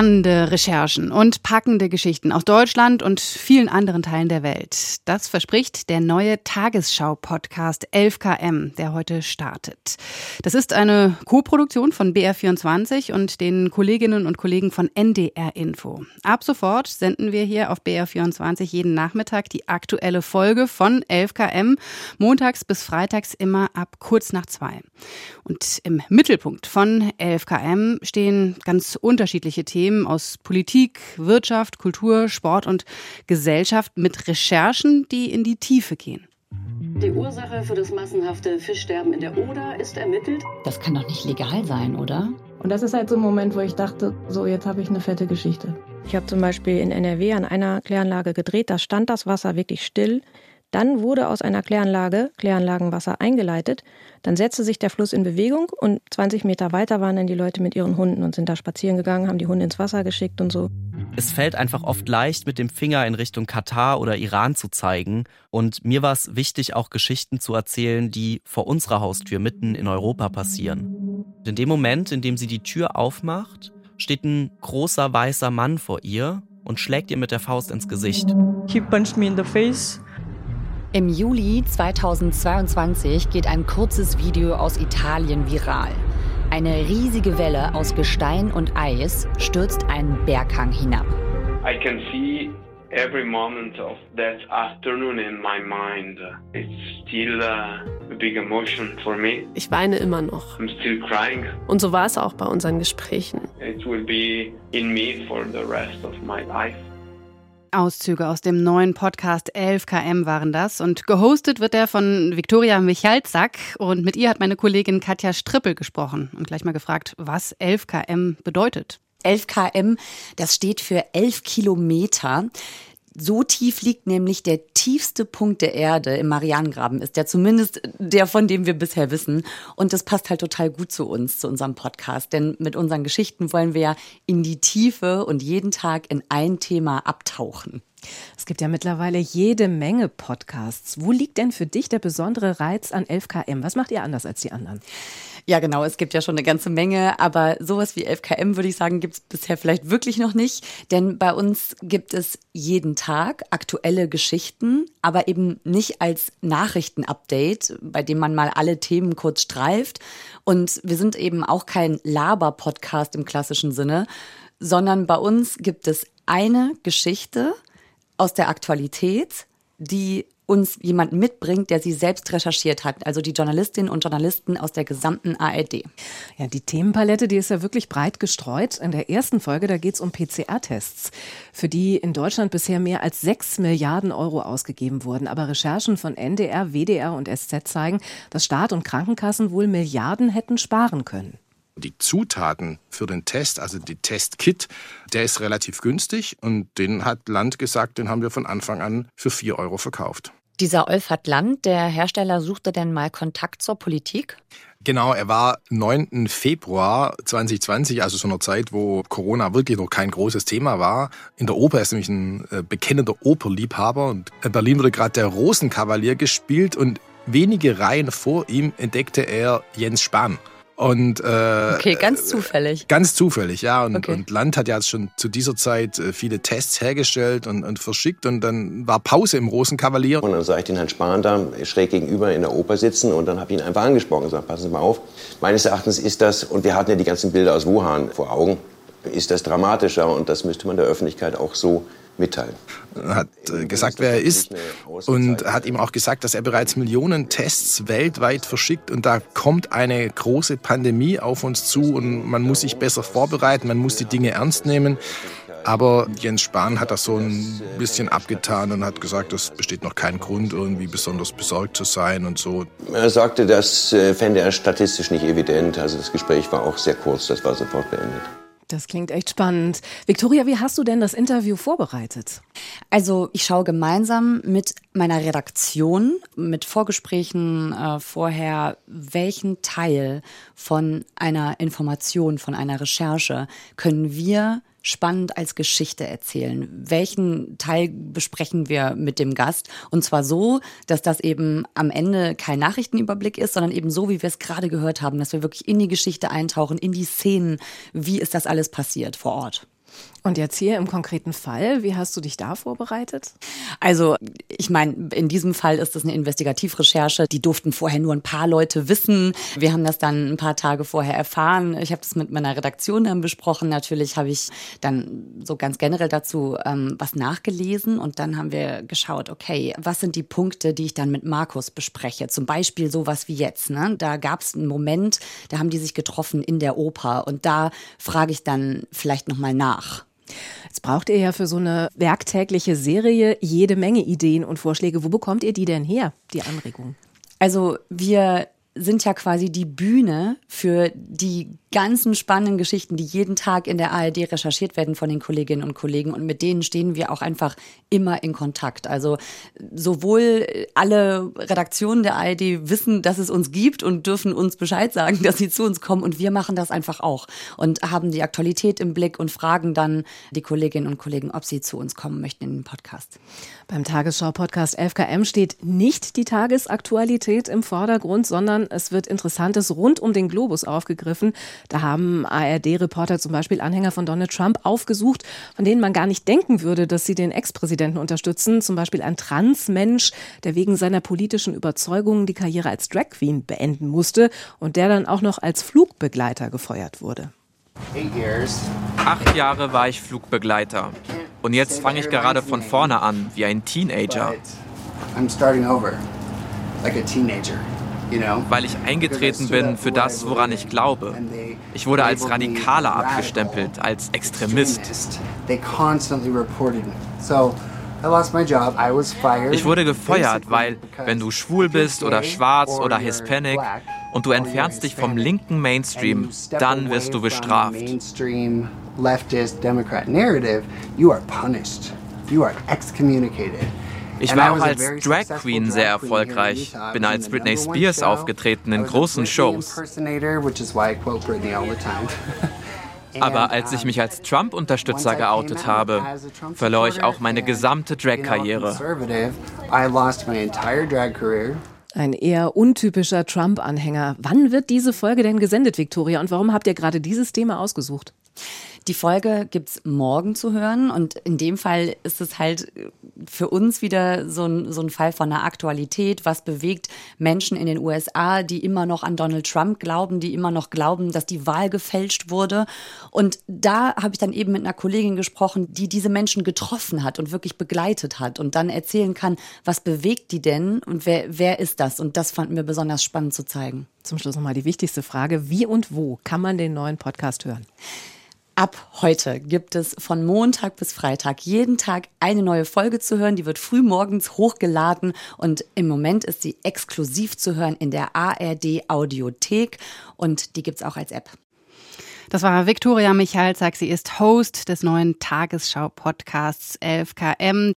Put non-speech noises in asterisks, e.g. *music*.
Spannende Recherchen und packende Geschichten aus Deutschland und vielen anderen Teilen der Welt. Das verspricht der neue Tagesschau-Podcast 11KM, der heute startet. Das ist eine Co-Produktion von BR24 und den Kolleginnen und Kollegen von NDR Info. Ab sofort senden wir hier auf BR24 jeden Nachmittag die aktuelle Folge von 11KM, montags bis freitags immer ab kurz nach zwei. Und im Mittelpunkt von 11KM stehen ganz unterschiedliche unterschiedliche Themen aus Politik, Wirtschaft, Kultur, Sport und Gesellschaft mit Recherchen, die in die Tiefe gehen. Die Ursache für das massenhafte Fischsterben in der Oder ist ermittelt. Das kann doch nicht legal sein, oder? Und das ist halt so ein Moment, wo ich dachte, so jetzt habe ich eine fette Geschichte. Ich habe zum Beispiel in NRW an einer Kläranlage gedreht, da stand das Wasser wirklich still. Dann wurde aus einer Kläranlage Kläranlagenwasser eingeleitet. Dann setzte sich der Fluss in Bewegung und 20 Meter weiter waren dann die Leute mit ihren Hunden und sind da spazieren gegangen, haben die Hunde ins Wasser geschickt und so. Es fällt einfach oft leicht, mit dem Finger in Richtung Katar oder Iran zu zeigen. Und mir war es wichtig, auch Geschichten zu erzählen, die vor unserer Haustür mitten in Europa passieren. In dem Moment, in dem sie die Tür aufmacht, steht ein großer weißer Mann vor ihr und schlägt ihr mit der Faust ins Gesicht. He punched me in the face. Im Juli 2022 geht ein kurzes Video aus Italien viral. Eine riesige Welle aus Gestein und Eis stürzt einen Berghang hinab. I can see every moment of that afternoon in my mind. It's still uh, a big emotion for me. Ich weine immer noch. I'm still crying. Und so war es auch bei unseren Gesprächen. It will be in me for the rest of my life. Auszüge aus dem neuen Podcast 11KM waren das und gehostet wird er von Viktoria Michalzack und mit ihr hat meine Kollegin Katja Strippel gesprochen und gleich mal gefragt, was 11KM bedeutet. 11 km, das steht für 11 Kilometer. So tief liegt nämlich der tiefste Punkt der Erde im Marianengraben, ist der zumindest der, von dem wir bisher wissen. Und das passt halt total gut zu uns, zu unserem Podcast. Denn mit unseren Geschichten wollen wir ja in die Tiefe und jeden Tag in ein Thema abtauchen. Es gibt ja mittlerweile jede Menge Podcasts. Wo liegt denn für dich der besondere Reiz an 11KM? Was macht ihr anders als die anderen? Ja, genau. Es gibt ja schon eine ganze Menge, aber sowas wie 11KM würde ich sagen, gibt es bisher vielleicht wirklich noch nicht. Denn bei uns gibt es jeden Tag aktuelle Geschichten, aber eben nicht als Nachrichtenupdate, bei dem man mal alle Themen kurz streift. Und wir sind eben auch kein Laber-Podcast im klassischen Sinne, sondern bei uns gibt es eine Geschichte aus der Aktualität, die uns jemand mitbringt, der sie selbst recherchiert hat. Also die Journalistinnen und Journalisten aus der gesamten ARD. Ja, die Themenpalette, die ist ja wirklich breit gestreut. In der ersten Folge, da geht es um PCR-Tests, für die in Deutschland bisher mehr als sechs Milliarden Euro ausgegeben wurden. Aber Recherchen von NDR, WDR und SZ zeigen, dass Staat und Krankenkassen wohl Milliarden hätten sparen können. Die Zutaten für den Test, also die Testkit, der ist relativ günstig und den hat Land gesagt, den haben wir von Anfang an für 4 Euro verkauft. Dieser Olfert Land, der Hersteller, suchte denn mal Kontakt zur Politik? Genau, er war 9. Februar 2020, also so einer Zeit, wo Corona wirklich noch kein großes Thema war. In der Oper er ist nämlich ein äh, bekennender Operliebhaber und in Berlin wurde gerade der Rosenkavalier gespielt und wenige Reihen vor ihm entdeckte er Jens Spahn. Und, äh, okay, ganz zufällig. Ganz zufällig, ja. Und, okay. und Land hat ja schon zu dieser Zeit äh, viele Tests hergestellt und, und verschickt. Und dann war Pause im Rosenkavalier. Und dann sah ich den Herrn Spahn da schräg gegenüber in der Oper sitzen und dann habe ich ihn einfach angesprochen und gesagt, passen Sie mal auf. Meines Erachtens ist das, und wir hatten ja die ganzen Bilder aus Wuhan vor Augen, ist das dramatischer und das müsste man der Öffentlichkeit auch so mitteilen. Er hat äh, gesagt, wer er ist und hat ihm auch gesagt, dass er bereits Millionen Tests weltweit verschickt und da kommt eine große Pandemie auf uns zu und man muss sich besser vorbereiten, man muss die Dinge ernst nehmen. Aber Jens Spahn hat das so ein bisschen abgetan und hat gesagt, es besteht noch kein Grund, irgendwie besonders besorgt zu sein und so. Er sagte, das äh, fände er statistisch nicht evident. Also das Gespräch war auch sehr kurz, das war sofort beendet. Das klingt echt spannend. Victoria, wie hast du denn das Interview vorbereitet? Also ich schaue gemeinsam mit meiner Redaktion, mit Vorgesprächen äh, vorher, welchen Teil von einer Information, von einer Recherche können wir spannend als Geschichte erzählen? Welchen Teil besprechen wir mit dem Gast? Und zwar so, dass das eben am Ende kein Nachrichtenüberblick ist, sondern eben so, wie wir es gerade gehört haben, dass wir wirklich in die Geschichte eintauchen, in die Szenen. Wie ist das alles passiert vor Ort? Und jetzt hier im konkreten Fall, wie hast du dich da vorbereitet? Also, ich meine, in diesem Fall ist es eine Investigativrecherche. Die durften vorher nur ein paar Leute wissen. Wir haben das dann ein paar Tage vorher erfahren. Ich habe das mit meiner Redaktion dann besprochen. Natürlich habe ich dann so ganz generell dazu ähm, was nachgelesen und dann haben wir geschaut, okay, was sind die Punkte, die ich dann mit Markus bespreche? Zum Beispiel sowas wie jetzt. Ne? Da gab es einen Moment, da haben die sich getroffen in der Oper und da frage ich dann vielleicht nochmal nach. Jetzt braucht ihr ja für so eine werktägliche Serie jede Menge Ideen und Vorschläge. Wo bekommt ihr die denn her, die Anregungen? Also wir sind ja quasi die Bühne für die ganzen spannenden Geschichten, die jeden Tag in der ARD recherchiert werden von den Kolleginnen und Kollegen. Und mit denen stehen wir auch einfach immer in Kontakt. Also sowohl alle Redaktionen der ARD wissen, dass es uns gibt und dürfen uns Bescheid sagen, *laughs* dass sie zu uns kommen. Und wir machen das einfach auch und haben die Aktualität im Blick und fragen dann die Kolleginnen und Kollegen, ob sie zu uns kommen möchten in den Podcast. Beim Tagesschau-Podcast 11KM steht nicht die Tagesaktualität im Vordergrund, sondern es wird Interessantes rund um den Globus aufgegriffen. Da haben ARD-Reporter zum Beispiel Anhänger von Donald Trump aufgesucht, von denen man gar nicht denken würde, dass sie den Ex-Präsidenten unterstützen. Zum Beispiel ein Transmensch, der wegen seiner politischen Überzeugungen die Karriere als Drag Queen beenden musste und der dann auch noch als Flugbegleiter gefeuert wurde. Acht Jahre war ich Flugbegleiter. Und jetzt fange ich gerade von vorne an, wie ein Teenager. I'm starting over, like a teenager weil ich eingetreten bin für das, woran ich glaube. Ich wurde als Radikaler abgestempelt, als Extremist. Ich wurde gefeuert, weil wenn du schwul bist oder schwarz oder Hispanic und du entfernst dich vom linken Mainstream, dann wirst du bestraft. you are punished. You are excommunicated. Ich war auch als Drag Queen sehr erfolgreich, bin als Britney Spears aufgetreten in großen Shows. *laughs* Aber als ich mich als Trump-Unterstützer geoutet habe, verlor ich auch meine gesamte Drag-Karriere. Ein eher untypischer Trump-Anhänger. Wann wird diese Folge denn gesendet, Victoria? Und warum habt ihr gerade dieses Thema ausgesucht? Die Folge gibt's morgen zu hören und in dem Fall ist es halt für uns wieder so ein, so ein Fall von einer Aktualität. Was bewegt Menschen in den USA, die immer noch an Donald Trump glauben, die immer noch glauben, dass die Wahl gefälscht wurde? Und da habe ich dann eben mit einer Kollegin gesprochen, die diese Menschen getroffen hat und wirklich begleitet hat und dann erzählen kann, was bewegt die denn und wer, wer ist das? Und das fanden wir besonders spannend zu zeigen. Zum Schluss nochmal die wichtigste Frage. Wie und wo kann man den neuen Podcast hören? Ab heute gibt es von Montag bis Freitag jeden Tag eine neue Folge zu hören. Die wird früh morgens hochgeladen und im Moment ist sie exklusiv zu hören in der ARD Audiothek und die gibt es auch als App. Das war Viktoria Michalzack. Sie ist Host des neuen Tagesschau-Podcasts 11KM.